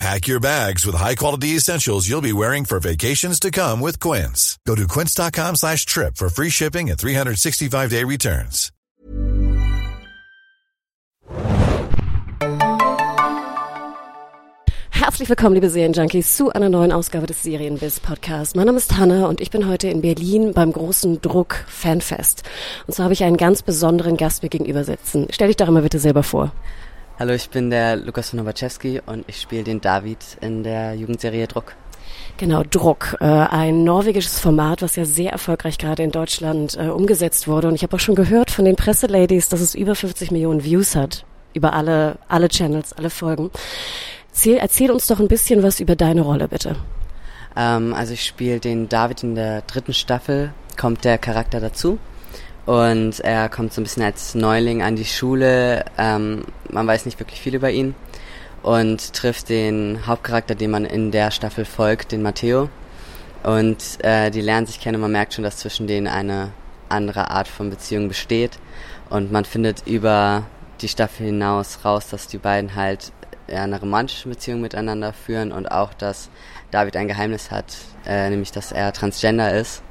Pack your bags with high-quality essentials you'll be wearing for vacations to come with Quince. Go to quince.com slash trip for free shipping and 365-day returns. Herzlich willkommen, liebe Serienjunkies, zu einer neuen Ausgabe des Serienbiz Podcasts. Mein Name ist Hanna und ich bin heute in Berlin beim großen Druck Fanfest. Und zwar habe ich einen ganz besonderen Gast mir gegenüber sitzen. Stell dich doch mal bitte selber vor. Hallo, ich bin der Lukas von Nowaczewski und ich spiele den David in der Jugendserie Druck. Genau, Druck, äh, ein norwegisches Format, was ja sehr erfolgreich gerade in Deutschland äh, umgesetzt wurde. Und ich habe auch schon gehört von den Presseladies, dass es über 50 Millionen Views hat über alle, alle Channels, alle Folgen. Erzähl, erzähl uns doch ein bisschen was über deine Rolle, bitte. Ähm, also ich spiele den David in der dritten Staffel, kommt der Charakter dazu. Und er kommt so ein bisschen als Neuling an die Schule. Ähm, man weiß nicht wirklich viel über ihn. Und trifft den Hauptcharakter, dem man in der Staffel folgt, den Matteo. Und äh, die lernen sich kennen und man merkt schon, dass zwischen denen eine andere Art von Beziehung besteht. Und man findet über die Staffel hinaus raus, dass die beiden halt eine romantische Beziehung miteinander führen und auch, dass David ein Geheimnis hat, äh, nämlich dass er transgender ist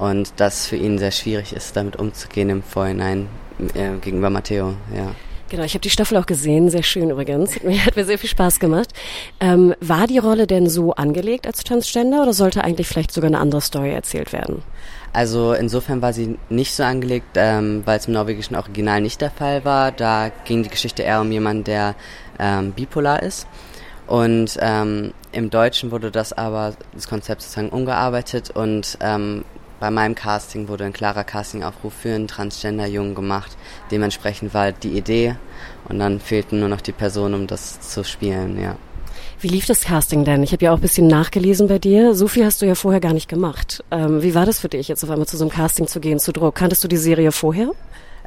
und das für ihn sehr schwierig ist, damit umzugehen im Vorhinein äh, gegenüber Matteo. Ja. Genau, ich habe die Staffel auch gesehen, sehr schön übrigens. Mir hat mir sehr viel Spaß gemacht. Ähm, war die Rolle denn so angelegt als Transgender oder sollte eigentlich vielleicht sogar eine andere Story erzählt werden? Also insofern war sie nicht so angelegt, ähm, weil es im norwegischen Original nicht der Fall war. Da ging die Geschichte eher um jemanden, der ähm, bipolar ist. Und ähm, im Deutschen wurde das aber, das Konzept sozusagen umgearbeitet und ähm, bei meinem Casting wurde ein klarer Castingaufruf für einen Transgender-Jungen gemacht. Dementsprechend war die Idee und dann fehlten nur noch die Personen, um das zu spielen, ja. Wie lief das Casting denn? Ich habe ja auch ein bisschen nachgelesen bei dir. So viel hast du ja vorher gar nicht gemacht. Ähm, wie war das für dich, jetzt auf einmal zu so einem Casting zu gehen, zu Druck? Kanntest du die Serie vorher?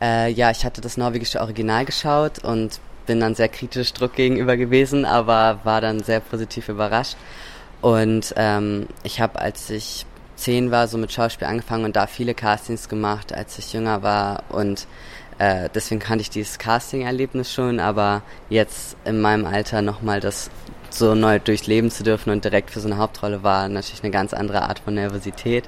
Äh, ja, ich hatte das norwegische Original geschaut und bin dann sehr kritisch Druck gegenüber gewesen, aber war dann sehr positiv überrascht. Und ähm, ich habe, als ich zehn war, so mit Schauspiel angefangen und da viele Castings gemacht, als ich jünger war und äh, deswegen kannte ich dieses Casting-Erlebnis schon, aber jetzt in meinem Alter nochmal das so neu durchleben zu dürfen und direkt für so eine Hauptrolle war natürlich eine ganz andere Art von Nervosität.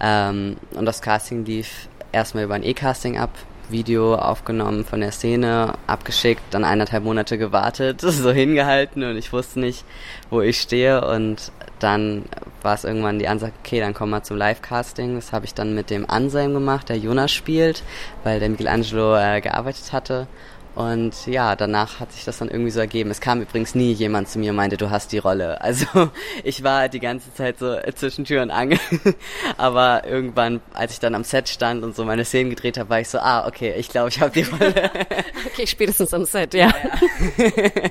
Ähm, und das Casting lief erstmal über ein E-Casting ab, Video aufgenommen von der Szene, abgeschickt, dann eineinhalb Monate gewartet, so hingehalten und ich wusste nicht, wo ich stehe und dann war es irgendwann die Ansage, okay, dann komm mal zum Live-Casting. Das habe ich dann mit dem Anselm gemacht, der Jonas spielt, weil der Michelangelo äh, gearbeitet hatte. Und ja, danach hat sich das dann irgendwie so ergeben. Es kam übrigens nie jemand zu mir und meinte, du hast die Rolle. Also ich war die ganze Zeit so zwischen Tür und Angel. Aber irgendwann, als ich dann am Set stand und so meine Szenen gedreht habe, war ich so, ah, okay, ich glaube, ich habe die Rolle. okay, spätestens am Set, ja. ja.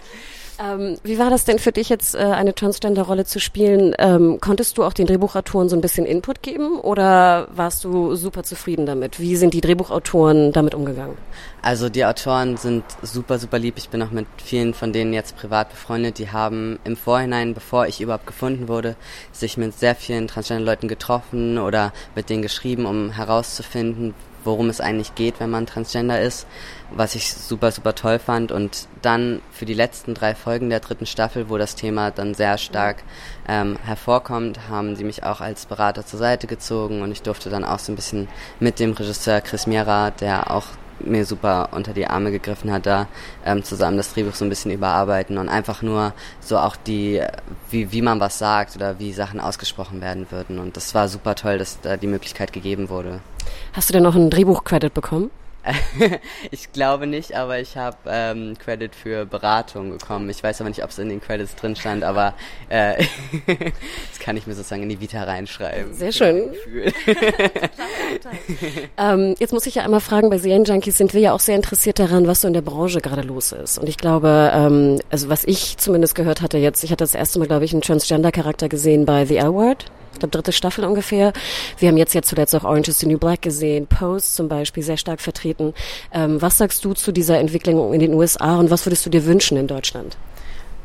Ähm, wie war das denn für dich jetzt, äh, eine Transgender-Rolle zu spielen? Ähm, konntest du auch den Drehbuchautoren so ein bisschen Input geben oder warst du super zufrieden damit? Wie sind die Drehbuchautoren damit umgegangen? Also die Autoren sind super, super lieb. Ich bin auch mit vielen von denen jetzt privat befreundet. Die haben im Vorhinein, bevor ich überhaupt gefunden wurde, sich mit sehr vielen Transgender-Leuten getroffen oder mit denen geschrieben, um herauszufinden, worum es eigentlich geht, wenn man Transgender ist, was ich super, super toll fand. Und dann für die letzten drei Folgen der dritten Staffel, wo das Thema dann sehr stark ähm, hervorkommt, haben sie mich auch als Berater zur Seite gezogen und ich durfte dann auch so ein bisschen mit dem Regisseur Chris Miera, der auch mir super unter die Arme gegriffen hat, da ähm, zusammen das Drehbuch so ein bisschen überarbeiten und einfach nur so auch die, wie, wie man was sagt oder wie Sachen ausgesprochen werden würden. Und das war super toll, dass da die Möglichkeit gegeben wurde. Hast du denn noch einen Drehbuch-Credit bekommen? ich glaube nicht, aber ich habe ähm, Credit für Beratung bekommen. Ich weiß aber nicht, ob es in den Credits drin stand, aber äh, das kann ich mir sozusagen in die Vita reinschreiben. Sehr schön. ähm, jetzt muss ich ja einmal fragen, bei Serienjunkies sind wir ja auch sehr interessiert daran, was so in der Branche gerade los ist. Und ich glaube, ähm, also was ich zumindest gehört hatte jetzt, ich hatte das erste Mal, glaube ich, einen Transgender-Charakter gesehen bei The L-Word ich glaube dritte Staffel ungefähr. Wir haben jetzt ja zuletzt auch Orange is the New Black gesehen, Pose zum Beispiel sehr stark vertreten. Ähm, was sagst du zu dieser Entwicklung in den USA und was würdest du dir wünschen in Deutschland?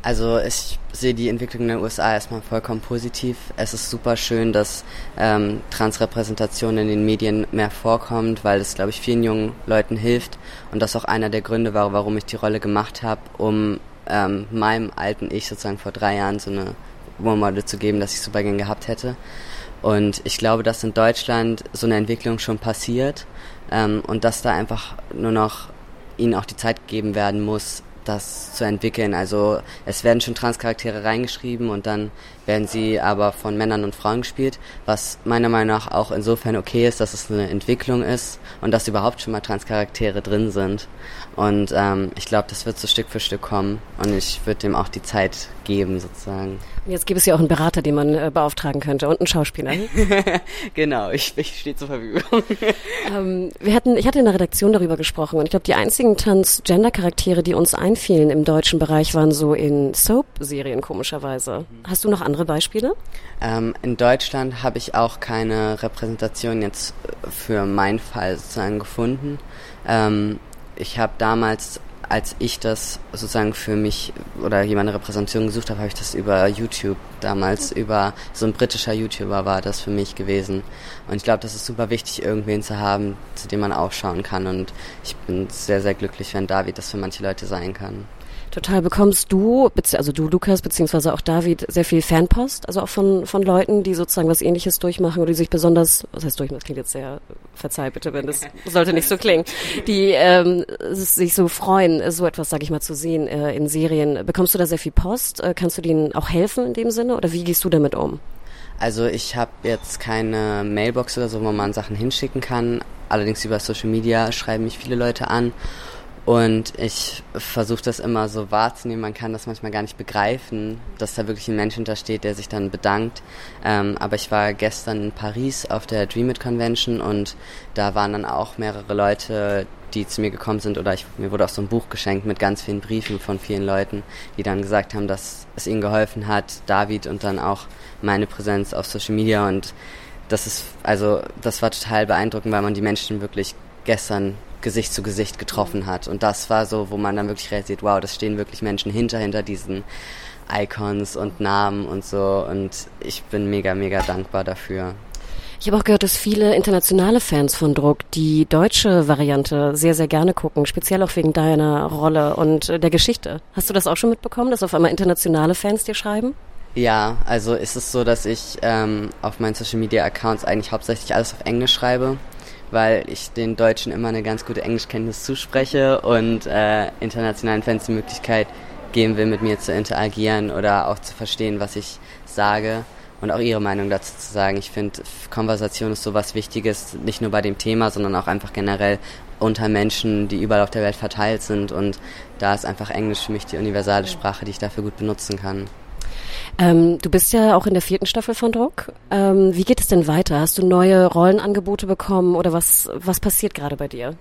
Also ich sehe die Entwicklung in den USA erstmal vollkommen positiv. Es ist super schön, dass ähm, Transrepräsentation in den Medien mehr vorkommt, weil es, glaube ich, vielen jungen Leuten hilft. Und das auch einer der Gründe war, warum ich die Rolle gemacht habe, um ähm, meinem alten Ich sozusagen vor drei Jahren so eine Role zu geben, dass ich super gern gehabt hätte. Und ich glaube, dass in Deutschland so eine Entwicklung schon passiert ähm, und dass da einfach nur noch ihnen auch die Zeit gegeben werden muss, das zu entwickeln. Also es werden schon Transcharaktere reingeschrieben und dann werden sie aber von Männern und Frauen gespielt, was meiner Meinung nach auch insofern okay ist, dass es eine Entwicklung ist und dass überhaupt schon mal Transcharaktere drin sind. Und ähm, ich glaube, das wird so Stück für Stück kommen und ich würde dem auch die Zeit geben sozusagen. Jetzt gibt es ja auch einen Berater, den man äh, beauftragen könnte und einen Schauspieler. genau, ich, ich stehe zur Verfügung. ähm, wir hatten, ich hatte in der Redaktion darüber gesprochen und ich glaube, die einzigen Transgender-Charaktere, die uns einfielen im deutschen Bereich, waren so in Soap-Serien komischerweise. Hast du noch andere Beispiele? Ähm, in Deutschland habe ich auch keine Repräsentation jetzt für meinen Fall sozusagen gefunden. Ähm, ich habe damals als ich das sozusagen für mich oder jemand eine Repräsentation gesucht habe, habe ich das über YouTube damals, über so ein britischer YouTuber war das für mich gewesen. Und ich glaube, das ist super wichtig, irgendwen zu haben, zu dem man aufschauen kann. Und ich bin sehr, sehr glücklich, wenn David das für manche Leute sein kann. Total. Bekommst du, also du, Lukas, beziehungsweise auch David, sehr viel Fanpost, also auch von, von Leuten, die sozusagen was ähnliches durchmachen oder die sich besonders, was heißt durchmachen, das klingt jetzt sehr, verzeih bitte, wenn das sollte nicht so klingen, die ähm, sich so freuen, so etwas, sag ich mal, zu sehen äh, in Serien. Bekommst du da sehr viel Post? Äh, kannst du denen auch helfen in dem Sinne oder wie gehst du damit um? Also ich habe jetzt keine Mailbox oder so, wo man Sachen hinschicken kann. Allerdings über Social Media schreiben mich viele Leute an und ich versuche das immer so wahrzunehmen. Man kann das manchmal gar nicht begreifen, dass da wirklich ein Mensch hintersteht, der sich dann bedankt. Ähm, aber ich war gestern in Paris auf der Dream It Convention und da waren dann auch mehrere Leute, die zu mir gekommen sind oder ich, mir wurde auch so ein Buch geschenkt mit ganz vielen Briefen von vielen Leuten, die dann gesagt haben, dass es ihnen geholfen hat, David und dann auch meine Präsenz auf Social Media und das ist, also, das war total beeindruckend, weil man die Menschen wirklich gestern Gesicht zu Gesicht getroffen hat. Und das war so, wo man dann wirklich realisiert, wow, das stehen wirklich Menschen hinter, hinter diesen Icons und Namen und so. Und ich bin mega, mega dankbar dafür. Ich habe auch gehört, dass viele internationale Fans von Druck die deutsche Variante sehr, sehr gerne gucken, speziell auch wegen deiner Rolle und der Geschichte. Hast du das auch schon mitbekommen, dass auf einmal internationale Fans dir schreiben? Ja, also ist es so, dass ich ähm, auf meinen Social Media Accounts eigentlich hauptsächlich alles auf Englisch schreibe weil ich den Deutschen immer eine ganz gute Englischkenntnis zuspreche und äh, internationalen Fans die Möglichkeit geben will, mit mir zu interagieren oder auch zu verstehen, was ich sage und auch ihre Meinung dazu zu sagen. Ich finde, Konversation ist so was Wichtiges, nicht nur bei dem Thema, sondern auch einfach generell unter Menschen, die überall auf der Welt verteilt sind und da ist einfach Englisch für mich die universale Sprache, die ich dafür gut benutzen kann. Ähm, du bist ja auch in der vierten Staffel von Druck. Ähm, wie geht es denn weiter? Hast du neue Rollenangebote bekommen oder was, was passiert gerade bei dir?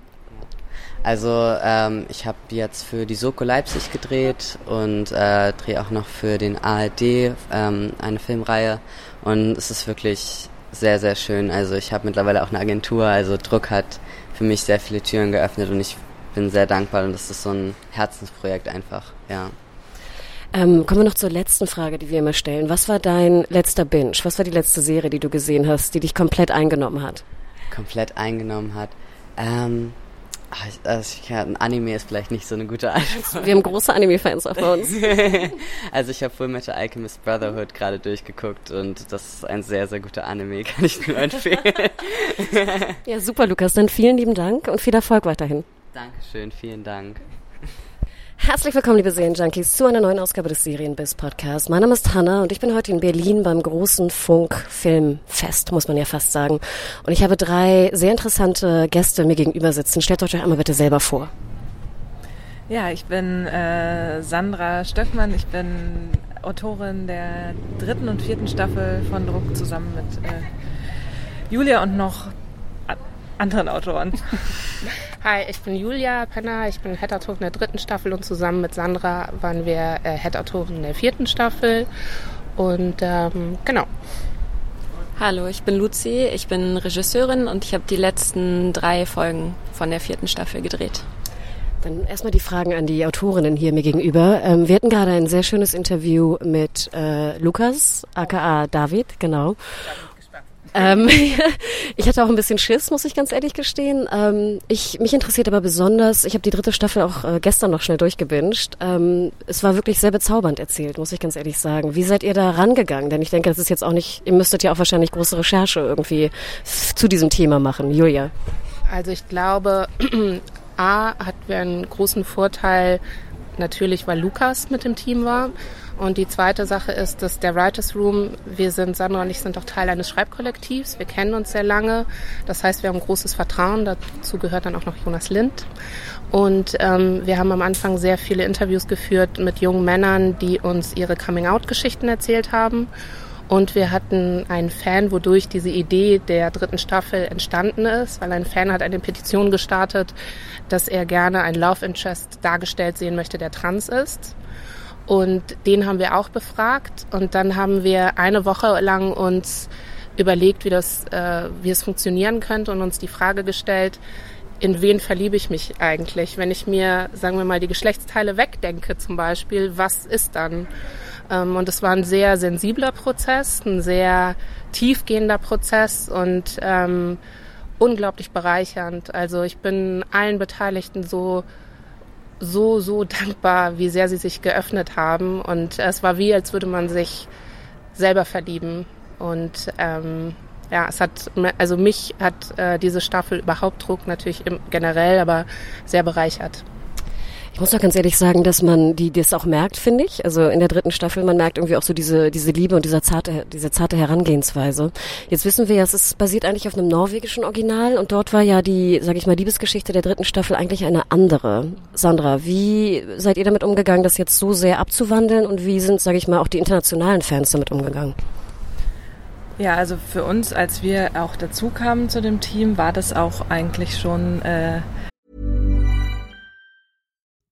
Also ähm, ich habe jetzt für die Soko Leipzig gedreht und äh, drehe auch noch für den ARD ähm, eine Filmreihe und es ist wirklich sehr, sehr schön. Also ich habe mittlerweile auch eine Agentur, also Druck hat für mich sehr viele Türen geöffnet und ich bin sehr dankbar und das ist so ein Herzensprojekt einfach, ja. Ähm, kommen wir noch zur letzten Frage, die wir immer stellen. Was war dein letzter Binge? Was war die letzte Serie, die du gesehen hast, die dich komplett eingenommen hat? Komplett eingenommen hat. Ähm, also ja, ein Anime ist vielleicht nicht so eine gute Antwort. Wir haben große Anime-Fans auch bei uns. also ich habe Full Metal Alchemist Brotherhood gerade durchgeguckt und das ist ein sehr, sehr guter Anime, kann ich nur empfehlen. ja, super, Lukas. Dann vielen lieben Dank und viel Erfolg weiterhin. Dankeschön, vielen Dank. Herzlich willkommen, liebe Serienjunkies, zu einer neuen Ausgabe des Serienbiz Podcasts. Mein Name ist Hanna und ich bin heute in Berlin beim großen Funk-Filmfest, muss man ja fast sagen. Und ich habe drei sehr interessante Gäste mir gegenüber sitzen. Stellt euch einmal bitte selber vor. Ja, ich bin äh, Sandra Stöckmann. Ich bin Autorin der dritten und vierten Staffel von Druck zusammen mit äh, Julia und noch anderen Autoren. Hi, ich bin Julia Penner, ich bin Head-Autorin der dritten Staffel und zusammen mit Sandra waren wir äh, Head-Autoren der vierten Staffel. Und ähm, genau. Hallo, ich bin Luzi, ich bin Regisseurin und ich habe die letzten drei Folgen von der vierten Staffel gedreht. Dann erstmal die Fragen an die Autorinnen hier mir gegenüber. Ähm, wir hatten gerade ein sehr schönes Interview mit äh, Lukas, aka David, genau. Ähm, ich hatte auch ein bisschen Schiss, muss ich ganz ehrlich gestehen. Ähm, ich, mich interessiert aber besonders, ich habe die dritte Staffel auch äh, gestern noch schnell durchgebinged. Ähm, es war wirklich sehr bezaubernd erzählt, muss ich ganz ehrlich sagen. Wie seid ihr da rangegangen? Denn ich denke, das ist jetzt auch nicht, ihr müsstet ja auch wahrscheinlich große Recherche irgendwie zu diesem Thema machen. Julia. Also ich glaube, A hatten wir einen großen Vorteil, natürlich, weil Lukas mit dem Team war. Und die zweite Sache ist, dass der Writers Room, wir sind, Sandra und ich sind auch Teil eines Schreibkollektivs. Wir kennen uns sehr lange. Das heißt, wir haben großes Vertrauen. Dazu gehört dann auch noch Jonas Lind. Und ähm, wir haben am Anfang sehr viele Interviews geführt mit jungen Männern, die uns ihre Coming-out-Geschichten erzählt haben. Und wir hatten einen Fan, wodurch diese Idee der dritten Staffel entstanden ist, weil ein Fan hat eine Petition gestartet, dass er gerne ein Love Interest dargestellt sehen möchte, der trans ist. Und den haben wir auch befragt. Und dann haben wir eine Woche lang uns überlegt, wie das, äh, wie es funktionieren könnte und uns die Frage gestellt, in wen verliebe ich mich eigentlich? Wenn ich mir, sagen wir mal, die Geschlechtsteile wegdenke zum Beispiel, was ist dann? Ähm, und es war ein sehr sensibler Prozess, ein sehr tiefgehender Prozess und ähm, unglaublich bereichernd. Also ich bin allen Beteiligten so so, so dankbar, wie sehr sie sich geöffnet haben. Und es war wie, als würde man sich selber verlieben. Und ähm, ja, es hat, also mich hat äh, diese Staffel überhaupt Druck natürlich im, generell, aber sehr bereichert. Ich muss doch ganz ehrlich sagen, dass man die das auch merkt, finde ich. Also in der dritten Staffel, man merkt irgendwie auch so diese diese Liebe und dieser zarte diese zarte Herangehensweise. Jetzt wissen wir ja, es ist basiert eigentlich auf einem norwegischen Original und dort war ja die, sage ich mal, Liebesgeschichte der dritten Staffel eigentlich eine andere. Sandra, wie seid ihr damit umgegangen, das jetzt so sehr abzuwandeln und wie sind, sage ich mal, auch die internationalen Fans damit umgegangen? Ja, also für uns, als wir auch dazu kamen zu dem Team, war das auch eigentlich schon äh,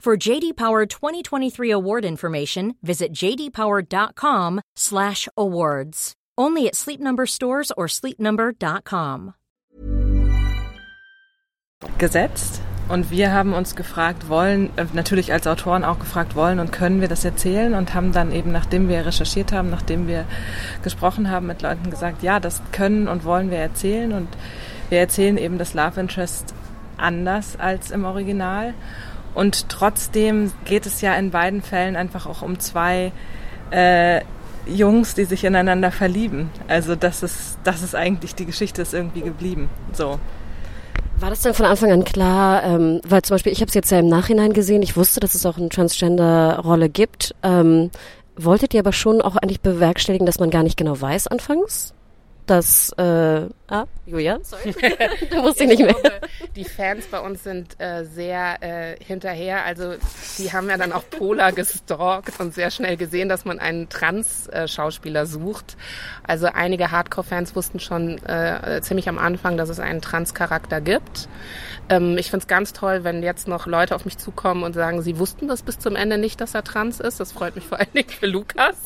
For JD Power 2023 award information, visit jdpower.com/awards. Only at Sleep Number stores or sleepnumber.com. Gesetzt und wir haben uns gefragt, wollen äh, natürlich als Autoren auch gefragt, wollen und können wir das erzählen und haben dann eben, nachdem wir recherchiert haben, nachdem wir gesprochen haben mit Leuten gesagt, ja, das können und wollen wir erzählen und wir erzählen eben das Love Interest anders als im Original und trotzdem geht es ja in beiden Fällen einfach auch um zwei äh, Jungs, die sich ineinander verlieben. Also das ist, das ist eigentlich die Geschichte ist irgendwie geblieben. So. War das dann von Anfang an klar, ähm, weil zum Beispiel ich habe es jetzt ja im Nachhinein gesehen, ich wusste, dass es auch eine Transgender-Rolle gibt. Ähm, wolltet ihr aber schon auch eigentlich bewerkstelligen, dass man gar nicht genau weiß anfangs? Dass äh, ah, Julia, sorry, du musst dich nicht mehr. Glaube, die Fans bei uns sind äh, sehr äh, hinterher. Also die haben ja dann auch Pola gestalkt und sehr schnell gesehen, dass man einen Trans-Schauspieler sucht. Also einige Hardcore-Fans wussten schon äh, ziemlich am Anfang, dass es einen Trans-Charakter gibt. Ähm, ich finde es ganz toll, wenn jetzt noch Leute auf mich zukommen und sagen, sie wussten das bis zum Ende nicht, dass er trans ist. Das freut mich vor allen Dingen für Lukas.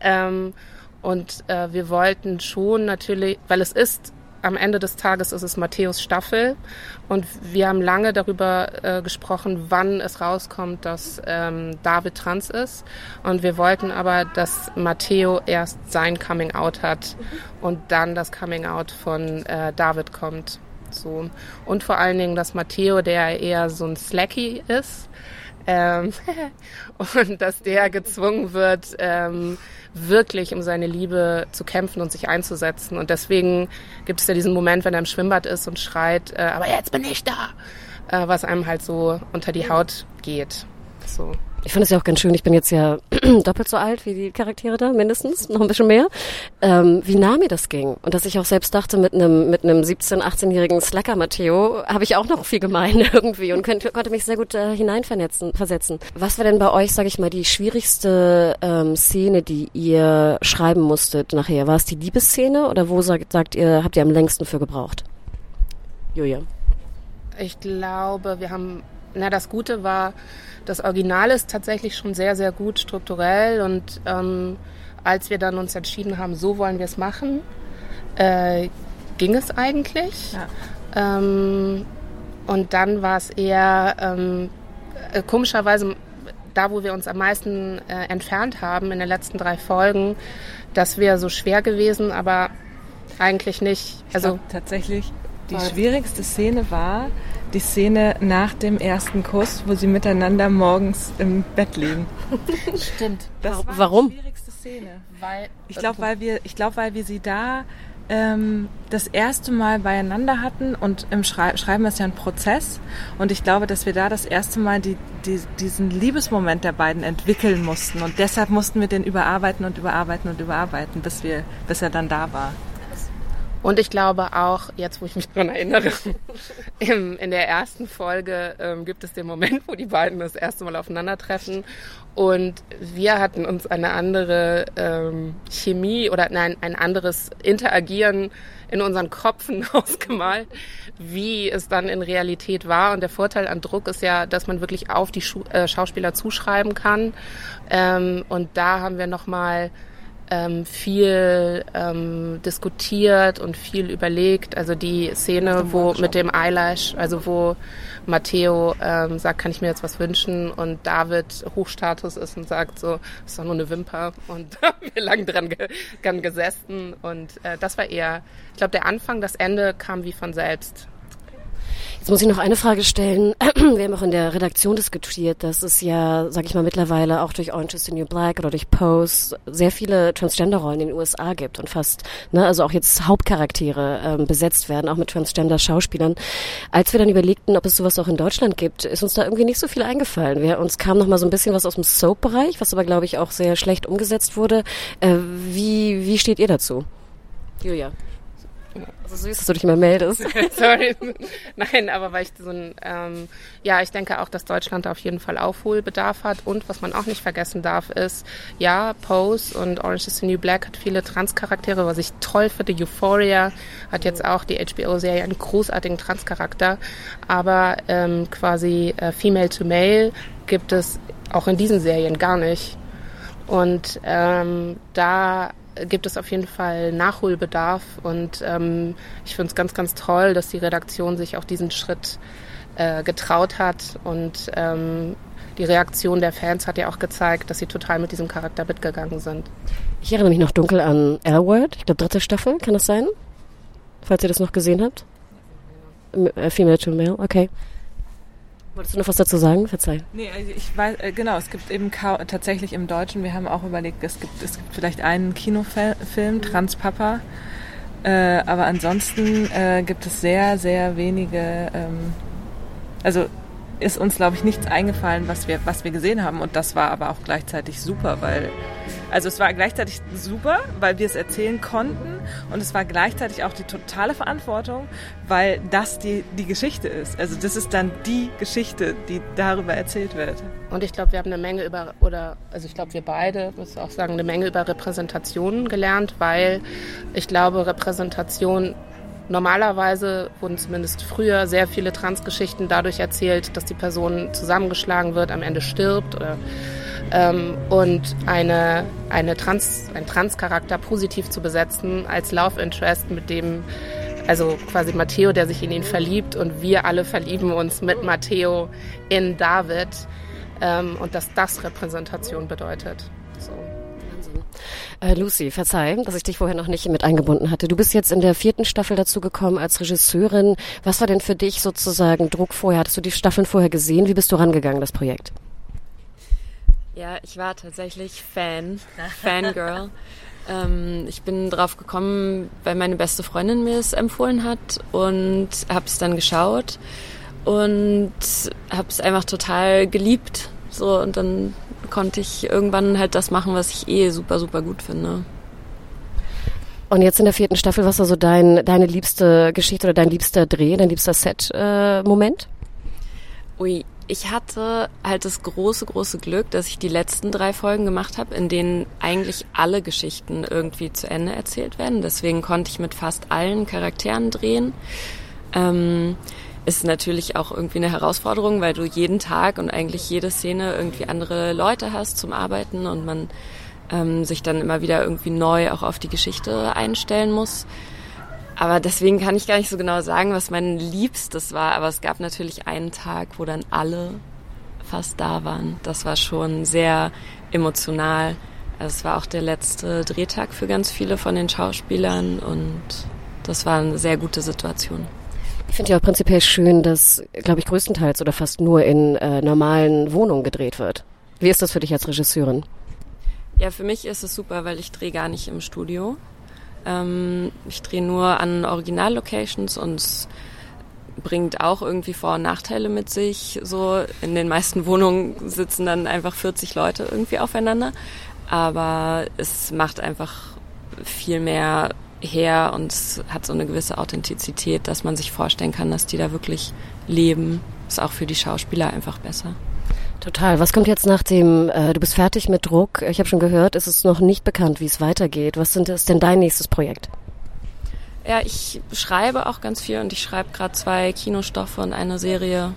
Ähm, und äh, wir wollten schon natürlich, weil es ist, am Ende des Tages ist es Matthäus Staffel und wir haben lange darüber äh, gesprochen, wann es rauskommt, dass ähm, David trans ist. Und wir wollten aber, dass Matteo erst sein Coming Out hat und dann das Coming Out von äh, David kommt. So. Und vor allen Dingen, dass Matteo, der eher so ein Slacky ist, ähm, und dass der gezwungen wird, ähm, wirklich um seine Liebe zu kämpfen und sich einzusetzen. Und deswegen gibt es ja diesen Moment, wenn er im Schwimmbad ist und schreit, äh, aber jetzt bin ich da, äh, was einem halt so unter die Haut geht. So. Ich fand es ja auch ganz schön. Ich bin jetzt ja doppelt so alt wie die Charaktere da, mindestens, noch ein bisschen mehr. Ähm, wie nah mir das ging. Und dass ich auch selbst dachte, mit einem mit einem 17-, 18-jährigen Slacker Matteo habe ich auch noch viel gemein irgendwie und könnte, konnte mich sehr gut äh, hineinvernetzen, versetzen. Was war denn bei euch, sage ich mal, die schwierigste ähm, Szene, die ihr schreiben musstet nachher? War es die Liebesszene oder wo sagt, sagt ihr, habt ihr am längsten für gebraucht? Julia. Ich glaube, wir haben, na, das Gute war, das Original ist tatsächlich schon sehr, sehr gut strukturell und ähm, als wir dann uns entschieden haben, so wollen wir es machen, äh, ging es eigentlich. Ja. Ähm, und dann war es eher ähm, äh, komischerweise da, wo wir uns am meisten äh, entfernt haben in den letzten drei Folgen, das wäre so schwer gewesen, aber eigentlich nicht. Also glaub, tatsächlich die schwierigste Szene war die Szene nach dem ersten Kuss, wo sie miteinander morgens im Bett liegen. Stimmt. Das war Warum? die schwierigste Szene. Weil, ich glaube, weil wir, ich glaube, weil wir sie da ähm, das erste Mal beieinander hatten und im Schrei Schreiben ist ja ein Prozess und ich glaube, dass wir da das erste Mal die, die, diesen Liebesmoment der beiden entwickeln mussten und deshalb mussten wir den überarbeiten und überarbeiten und überarbeiten, bis wir, bis er dann da war. Und ich glaube auch, jetzt wo ich mich daran erinnere, im, in der ersten Folge ähm, gibt es den Moment, wo die beiden das erste Mal aufeinandertreffen. Und wir hatten uns eine andere ähm, Chemie oder nein, ein anderes Interagieren in unseren Kopfen ausgemalt, wie es dann in Realität war. Und der Vorteil an Druck ist ja, dass man wirklich auf die Schu äh, Schauspieler zuschreiben kann. Ähm, und da haben wir nochmal mal ähm, viel ähm, diskutiert und viel überlegt. Also die Szene, wo mit dem Eyelash, also wo Matteo ähm, sagt, kann ich mir jetzt was wünschen und David Hochstatus ist und sagt so, ist doch nur eine Wimper und da haben wir lang dran, ge dran gesessen und äh, das war eher, ich glaube, der Anfang, das Ende kam wie von selbst. Jetzt muss ich noch eine Frage stellen. Wir haben auch in der Redaktion diskutiert, dass es ja, sag ich mal, mittlerweile auch durch Orange is the New Black oder durch Pose sehr viele Transgender-Rollen in den USA gibt und fast, ne, also auch jetzt Hauptcharaktere ähm, besetzt werden, auch mit Transgender-Schauspielern. Als wir dann überlegten, ob es sowas auch in Deutschland gibt, ist uns da irgendwie nicht so viel eingefallen. Wir, uns kam noch mal so ein bisschen was aus dem Soap-Bereich, was aber, glaube ich, auch sehr schlecht umgesetzt wurde. Äh, wie, wie steht ihr dazu? Julia. Also süß, dass du dich immer meldest. Sorry. Nein, aber weil ich so ein, ähm, ja, ich denke auch, dass Deutschland da auf jeden Fall Aufholbedarf hat. Und was man auch nicht vergessen darf, ist, ja, Pose und Orange is the New Black hat viele Transcharaktere, was ich toll finde. Euphoria hat jetzt auch die HBO-Serie einen großartigen Transcharakter. Aber ähm, quasi äh, Female to Male gibt es auch in diesen Serien gar nicht. Und ähm, da gibt es auf jeden Fall Nachholbedarf und ähm, ich finde es ganz, ganz toll, dass die Redaktion sich auch diesen Schritt äh, getraut hat und ähm, die Reaktion der Fans hat ja auch gezeigt, dass sie total mit diesem Charakter mitgegangen sind. Ich erinnere mich noch dunkel an L-Word, ich glaube dritte Staffel, kann das sein? Falls ihr das noch gesehen habt? Äh, Female to Male, okay. Wolltest du noch was dazu sagen? Verzeih. Nee, also ich weiß, äh, genau, es gibt eben tatsächlich im Deutschen, wir haben auch überlegt, es gibt, es gibt vielleicht einen Kinofilm, Transpapa, äh, aber ansonsten äh, gibt es sehr, sehr wenige, ähm, also ist uns, glaube ich, nichts eingefallen, was wir, was wir gesehen haben und das war aber auch gleichzeitig super, weil also es war gleichzeitig super, weil wir es erzählen konnten und es war gleichzeitig auch die totale Verantwortung, weil das die, die Geschichte ist. Also das ist dann die Geschichte, die darüber erzählt wird. Und ich glaube, wir haben eine Menge über, oder also ich glaube, wir beide, muss auch sagen, eine Menge über Repräsentation gelernt, weil ich glaube, Repräsentation Normalerweise wurden zumindest früher sehr viele Transgeschichten dadurch erzählt, dass die Person zusammengeschlagen wird, am Ende stirbt oder ähm, und eine, eine Trans, ein Trans-Charakter positiv zu besetzen als Love Interest, mit dem, also quasi Matteo, der sich in ihn verliebt und wir alle verlieben uns mit Matteo in David ähm, und dass das Repräsentation bedeutet. So. Äh, Lucy, verzeih, dass ich dich vorher noch nicht mit eingebunden hatte. Du bist jetzt in der vierten Staffel dazu gekommen als Regisseurin. Was war denn für dich sozusagen Druck vorher? Hattest du die Staffeln vorher gesehen? Wie bist du rangegangen, das Projekt? Ja, ich war tatsächlich Fan, Fangirl. ähm, ich bin drauf gekommen, weil meine beste Freundin mir es empfohlen hat und habe es dann geschaut und habe es einfach total geliebt. So, und dann konnte ich irgendwann halt das machen, was ich eh super, super gut finde. Und jetzt in der vierten Staffel, was war so dein, deine liebste Geschichte oder dein liebster Dreh, dein liebster Set-Moment? Äh, Ui, ich hatte halt das große, große Glück, dass ich die letzten drei Folgen gemacht habe, in denen eigentlich alle Geschichten irgendwie zu Ende erzählt werden. Deswegen konnte ich mit fast allen Charakteren drehen. Ähm, ist natürlich auch irgendwie eine Herausforderung, weil du jeden Tag und eigentlich jede Szene irgendwie andere Leute hast zum Arbeiten und man ähm, sich dann immer wieder irgendwie neu auch auf die Geschichte einstellen muss. Aber deswegen kann ich gar nicht so genau sagen, was mein Liebstes war. Aber es gab natürlich einen Tag, wo dann alle fast da waren. Das war schon sehr emotional. Also es war auch der letzte Drehtag für ganz viele von den Schauspielern und das war eine sehr gute Situation. Ich finde ja auch prinzipiell schön, dass, glaube ich, größtenteils oder fast nur in äh, normalen Wohnungen gedreht wird. Wie ist das für dich als Regisseurin? Ja, für mich ist es super, weil ich drehe gar nicht im Studio. Ähm, ich drehe nur an Originallocations und es bringt auch irgendwie Vor- und Nachteile mit sich. So in den meisten Wohnungen sitzen dann einfach 40 Leute irgendwie aufeinander. Aber es macht einfach viel mehr her und es hat so eine gewisse Authentizität, dass man sich vorstellen kann, dass die da wirklich leben. Ist auch für die Schauspieler einfach besser. Total. Was kommt jetzt nach dem, äh, du bist fertig mit Druck? Ich habe schon gehört, es ist noch nicht bekannt, wie es weitergeht. Was sind, ist denn dein nächstes Projekt? Ja, ich schreibe auch ganz viel und ich schreibe gerade zwei Kinostoffe und eine Serie.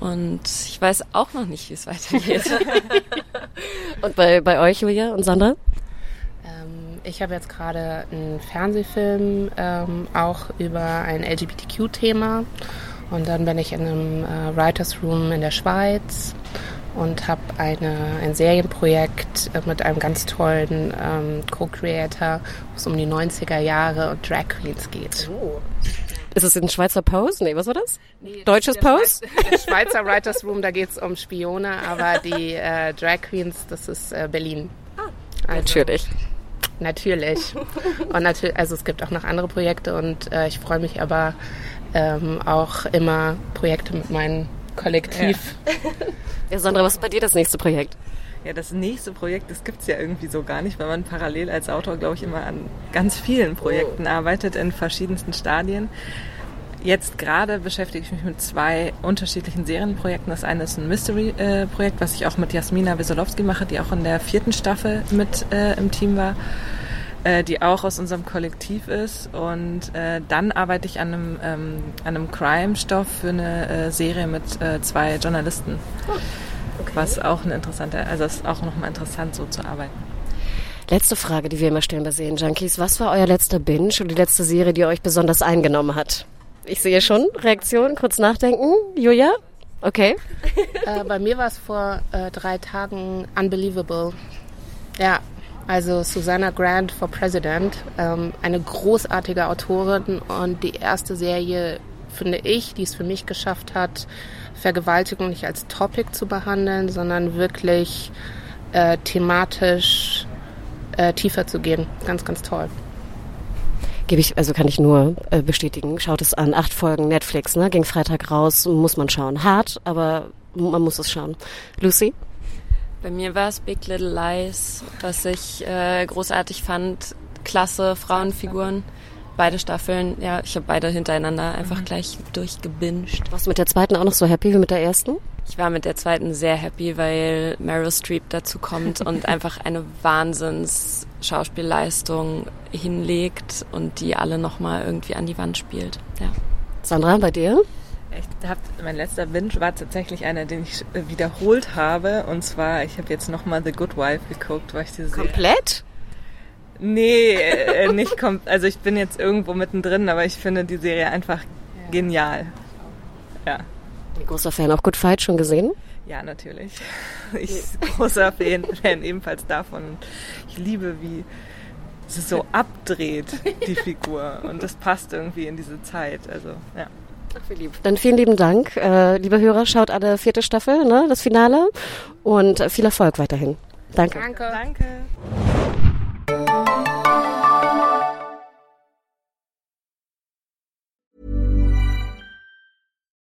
Und ich weiß auch noch nicht, wie es weitergeht. und bei, bei euch, Julia und Sandra? Ich habe jetzt gerade einen Fernsehfilm ähm, auch über ein LGBTQ-Thema. Und dann bin ich in einem äh, Writers Room in der Schweiz und habe ein Serienprojekt äh, mit einem ganz tollen ähm, Co-Creator, wo es um die 90er Jahre und Drag Queens geht. Oh. Ist es ein Schweizer Post? Nee, was war das? Nee, Deutsches Post? Schweiz, Schweizer Writers Room, da geht es um Spione, aber die äh, Drag Queens, das ist äh, Berlin. Ah, also, natürlich. Natürlich. Und natürlich, also es gibt auch noch andere Projekte und äh, ich freue mich aber ähm, auch immer Projekte mit meinem Kollektiv. Ja. ja, Sandra, was ist bei dir das nächste Projekt? Ja, das nächste Projekt, das gibt es ja irgendwie so gar nicht, weil man parallel als Autor, glaube ich, immer an ganz vielen Projekten oh. arbeitet in verschiedensten Stadien. Jetzt gerade beschäftige ich mich mit zwei unterschiedlichen Serienprojekten. Das eine ist ein Mystery-Projekt, was ich auch mit Jasmina Wesolowski mache, die auch in der vierten Staffel mit äh, im Team war, äh, die auch aus unserem Kollektiv ist. Und äh, dann arbeite ich an einem, ähm, einem Crime-Stoff für eine äh, Serie mit äh, zwei Journalisten. Okay. Was auch eine interessante, also es ist auch nochmal interessant, so zu arbeiten. Letzte Frage, die wir immer stellen bei Serien-Junkies. Was war euer letzter Binge oder die letzte Serie, die euch besonders eingenommen hat? Ich sehe schon Reaktion, kurz nachdenken. Julia? Okay. Äh, bei mir war es vor äh, drei Tagen Unbelievable. Ja, also Susanna Grant for President. Ähm, eine großartige Autorin und die erste Serie, finde ich, die es für mich geschafft hat, Vergewaltigung nicht als Topic zu behandeln, sondern wirklich äh, thematisch äh, tiefer zu gehen. Ganz, ganz toll. Gebe ich, also kann ich nur äh, bestätigen. Schaut es an. Acht Folgen Netflix, ne? Ging Freitag raus, muss man schauen. Hart, aber man muss es schauen. Lucy? Bei mir war es Big Little Lies, was ich äh, großartig fand. Klasse Frauenfiguren. Beide Staffeln, ja, ich habe beide hintereinander einfach mhm. gleich durchgebinged. Warst du mit der zweiten auch noch so happy wie mit der ersten? Ich war mit der zweiten sehr happy, weil Meryl Streep dazu kommt und einfach eine Wahnsinns Schauspielleistung hinlegt und die alle nochmal irgendwie an die Wand spielt. Ja. Sandra, bei dir? Ich hab, mein letzter Binge war tatsächlich einer, den ich äh, wiederholt habe. Und zwar, ich habe jetzt nochmal The Good Wife geguckt, weil ich diese Komplett? Nee, äh, nicht kom Also ich bin jetzt irgendwo mittendrin, aber ich finde die Serie einfach ja. genial. Ja. Ein großer Fan, auch Good Fight schon gesehen? Ja, natürlich. Ich bin großer Fan, Fan ebenfalls davon. Ich liebe, wie sie so abdreht, die Figur. Und das passt irgendwie in diese Zeit. Also, ja. Ach, wie lieb. Dann vielen lieben Dank. Äh, liebe Hörer, schaut alle vierte Staffel, ne, das Finale. Und viel Erfolg weiterhin. Danke. Danke. Danke.